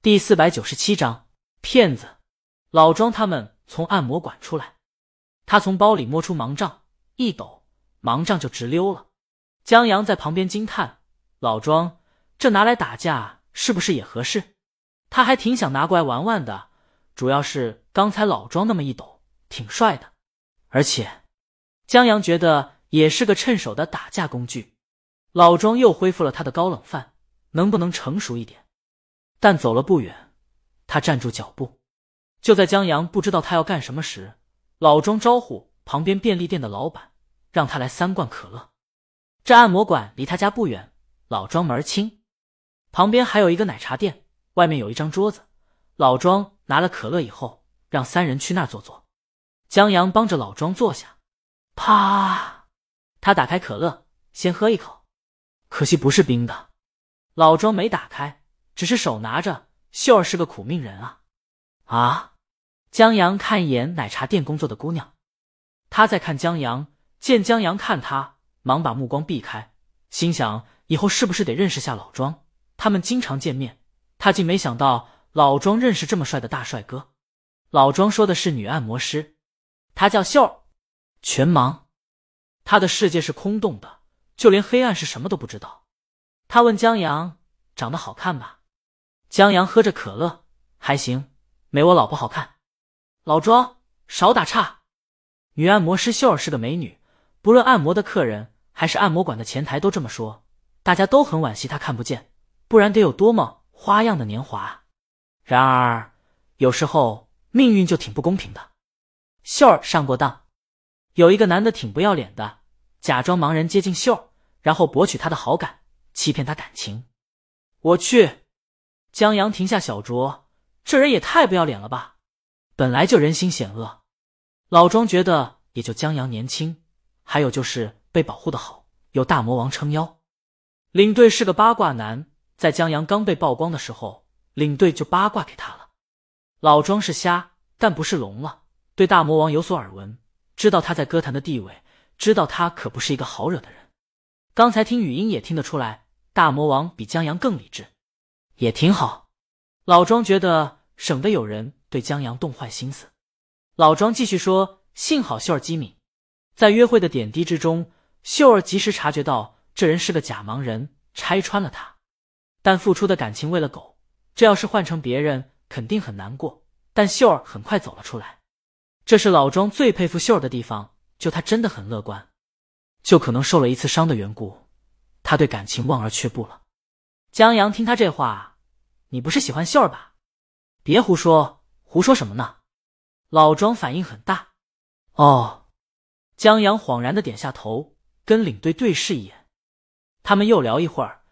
第四百九十七章骗子。老庄他们从按摩馆出来，他从包里摸出盲杖，一抖，盲杖就直溜了。江阳在旁边惊叹：“老庄，这拿来打架是不是也合适？”他还挺想拿过来玩玩的，主要是刚才老庄那么一抖，挺帅的，而且江阳觉得也是个趁手的打架工具。老庄又恢复了他的高冷范，能不能成熟一点？但走了不远，他站住脚步。就在江阳不知道他要干什么时，老庄招呼旁边便利店的老板，让他来三罐可乐。这按摩馆离他家不远，老庄门儿清。旁边还有一个奶茶店，外面有一张桌子。老庄拿了可乐以后，让三人去那儿坐坐。江阳帮着老庄坐下，啪，他打开可乐，先喝一口，可惜不是冰的。老庄没打开，只是手拿着。秀儿是个苦命人啊。啊！江阳看一眼奶茶店工作的姑娘，他在看江阳，见江阳看他，忙把目光避开，心想以后是不是得认识下老庄？他们经常见面，他竟没想到老庄认识这么帅的大帅哥。老庄说的是女按摩师，她叫秀儿，全盲，她的世界是空洞的，就连黑暗是什么都不知道。他问江阳：“长得好看吧？”江阳喝着可乐，还行。没我老婆好看，老庄少打岔。女按摩师秀儿是个美女，不论按摩的客人还是按摩馆的前台都这么说。大家都很惋惜她看不见，不然得有多么花样的年华。然而有时候命运就挺不公平的。秀儿上过当，有一个男的挺不要脸的，假装盲人接近秀儿，然后博取她的好感，欺骗她感情。我去，江阳停下小酌。这人也太不要脸了吧！本来就人心险恶，老庄觉得也就江阳年轻，还有就是被保护的好，有大魔王撑腰。领队是个八卦男，在江阳刚被曝光的时候，领队就八卦给他了。老庄是瞎，但不是聋了，对大魔王有所耳闻，知道他在歌坛的地位，知道他可不是一个好惹的人。刚才听语音也听得出来，大魔王比江阳更理智，也挺好。老庄觉得。省得有人对江阳动坏心思。老庄继续说：“幸好秀儿机敏，在约会的点滴之中，秀儿及时察觉到这人是个假盲人，拆穿了他。但付出的感情为了狗，这要是换成别人，肯定很难过。但秀儿很快走了出来，这是老庄最佩服秀儿的地方。就他真的很乐观，就可能受了一次伤的缘故，他对感情望而却步了。”江阳听他这话，你不是喜欢秀儿吧？别胡说，胡说什么呢？老庄反应很大。哦，江阳恍然的点下头，跟领队对视一眼。他们又聊一会儿，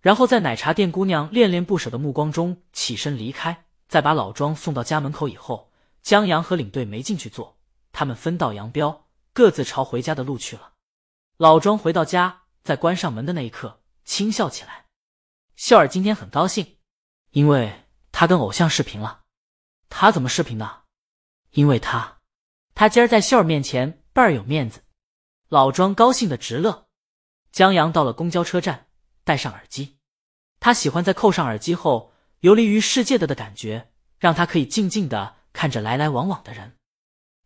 然后在奶茶店姑娘恋恋不舍的目光中起身离开。在把老庄送到家门口以后，江阳和领队没进去坐，他们分道扬镳，各自朝回家的路去了。老庄回到家，在关上门的那一刻，轻笑起来。秀儿今天很高兴，因为。她跟偶像视频了，她怎么视频的？因为她，她今儿在秀儿面前倍儿有面子。老庄高兴的直乐。江阳到了公交车站，戴上耳机。他喜欢在扣上耳机后游离于世界的的感觉，让他可以静静的看着来来往往的人。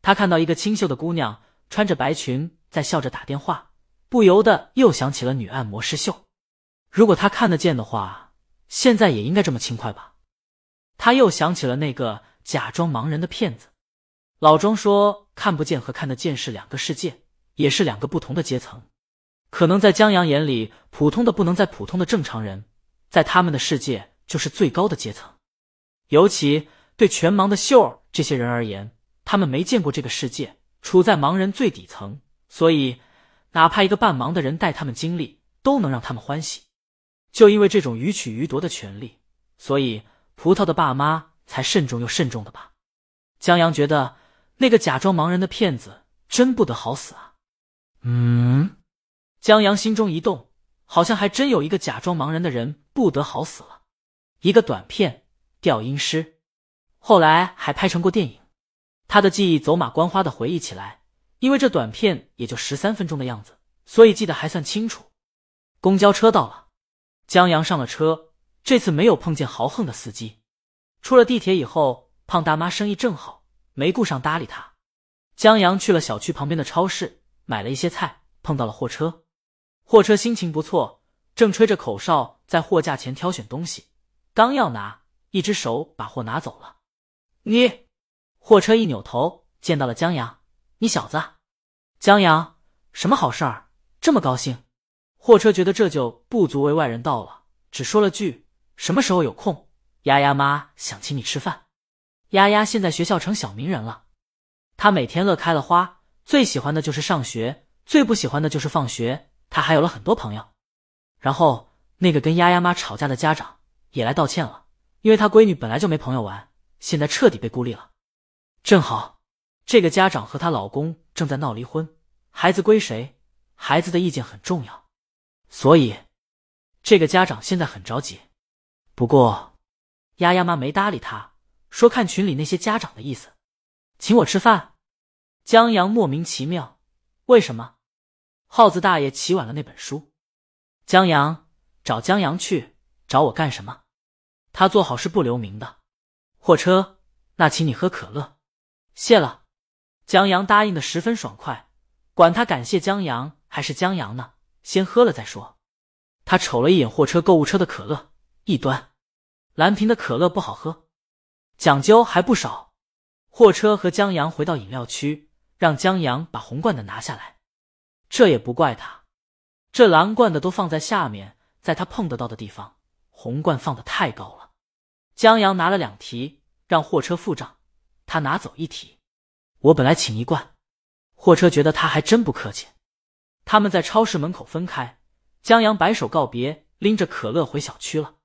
他看到一个清秀的姑娘穿着白裙在笑着打电话，不由得又想起了女按摩师秀。如果他看得见的话，现在也应该这么轻快吧。他又想起了那个假装盲人的骗子。老庄说：“看不见和看得见是两个世界，也是两个不同的阶层。可能在江阳眼里，普通的不能再普通的正常人，在他们的世界就是最高的阶层。尤其对全盲的秀儿这些人而言，他们没见过这个世界，处在盲人最底层，所以哪怕一个半盲的人带他们经历，都能让他们欢喜。就因为这种予取予夺的权利，所以。”葡萄的爸妈才慎重又慎重的吧？江阳觉得那个假装盲人的骗子真不得好死啊！嗯，江阳心中一动，好像还真有一个假装盲人的人不得好死了。一个短片《调音师》，后来还拍成过电影。他的记忆走马观花的回忆起来，因为这短片也就十三分钟的样子，所以记得还算清楚。公交车到了，江阳上了车。这次没有碰见豪横的司机，出了地铁以后，胖大妈生意正好，没顾上搭理他。江阳去了小区旁边的超市，买了一些菜，碰到了货车。货车心情不错，正吹着口哨在货架前挑选东西，刚要拿，一只手把货拿走了。你，货车一扭头，见到了江阳。你小子，江阳，什么好事儿？这么高兴？货车觉得这就不足为外人道了，只说了句：“什么时候有空，丫丫妈想请你吃饭。”丫丫现在学校成小名人了，她每天乐开了花，最喜欢的就是上学，最不喜欢的就是放学。她还有了很多朋友。然后那个跟丫丫妈吵架的家长也来道歉了，因为他闺女本来就没朋友玩，现在彻底被孤立了。正好这个家长和她老公正在闹离婚，孩子归谁，孩子的意见很重要。所以，这个家长现在很着急。不过，丫丫妈没搭理他，说看群里那些家长的意思，请我吃饭。江阳莫名其妙，为什么？耗子大爷起晚了那本书。江阳找江阳去，找我干什么？他做好事不留名的。货车，那请你喝可乐。谢了。江阳答应的十分爽快，管他感谢江阳还是江阳呢。先喝了再说。他瞅了一眼货车购物车的可乐，一端，蓝瓶的可乐不好喝，讲究还不少。货车和江阳回到饮料区，让江阳把红罐的拿下来。这也不怪他，这蓝罐的都放在下面，在他碰得到的地方，红罐放的太高了。江阳拿了两提，让货车付账，他拿走一提。我本来请一罐，货车觉得他还真不客气。他们在超市门口分开，江阳摆手告别，拎着可乐回小区了。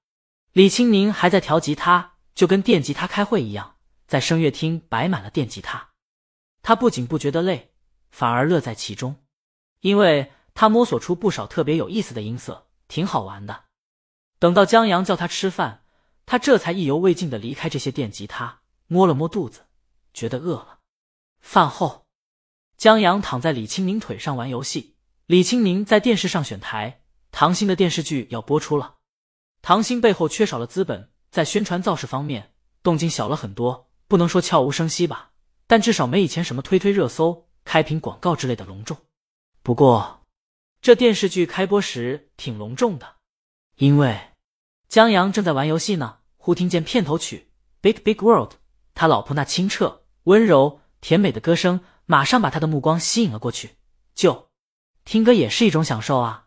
李青宁还在调吉他，就跟电吉他开会一样，在声乐厅摆满了电吉他。他不仅不觉得累，反而乐在其中，因为他摸索出不少特别有意思的音色，挺好玩的。等到江阳叫他吃饭，他这才意犹未尽的离开这些电吉他，摸了摸肚子，觉得饿了。饭后，江阳躺在李青宁腿上玩游戏。李青宁在电视上选台，唐鑫的电视剧要播出了。唐鑫背后缺少了资本，在宣传造势方面动静小了很多，不能说悄无声息吧，但至少没以前什么推推热搜、开屏广告之类的隆重。不过，这电视剧开播时挺隆重的，因为江阳正在玩游戏呢，忽听见片头曲《Big Big World》，他老婆那清澈、温柔、甜美的歌声，马上把他的目光吸引了过去，就。听歌也是一种享受啊。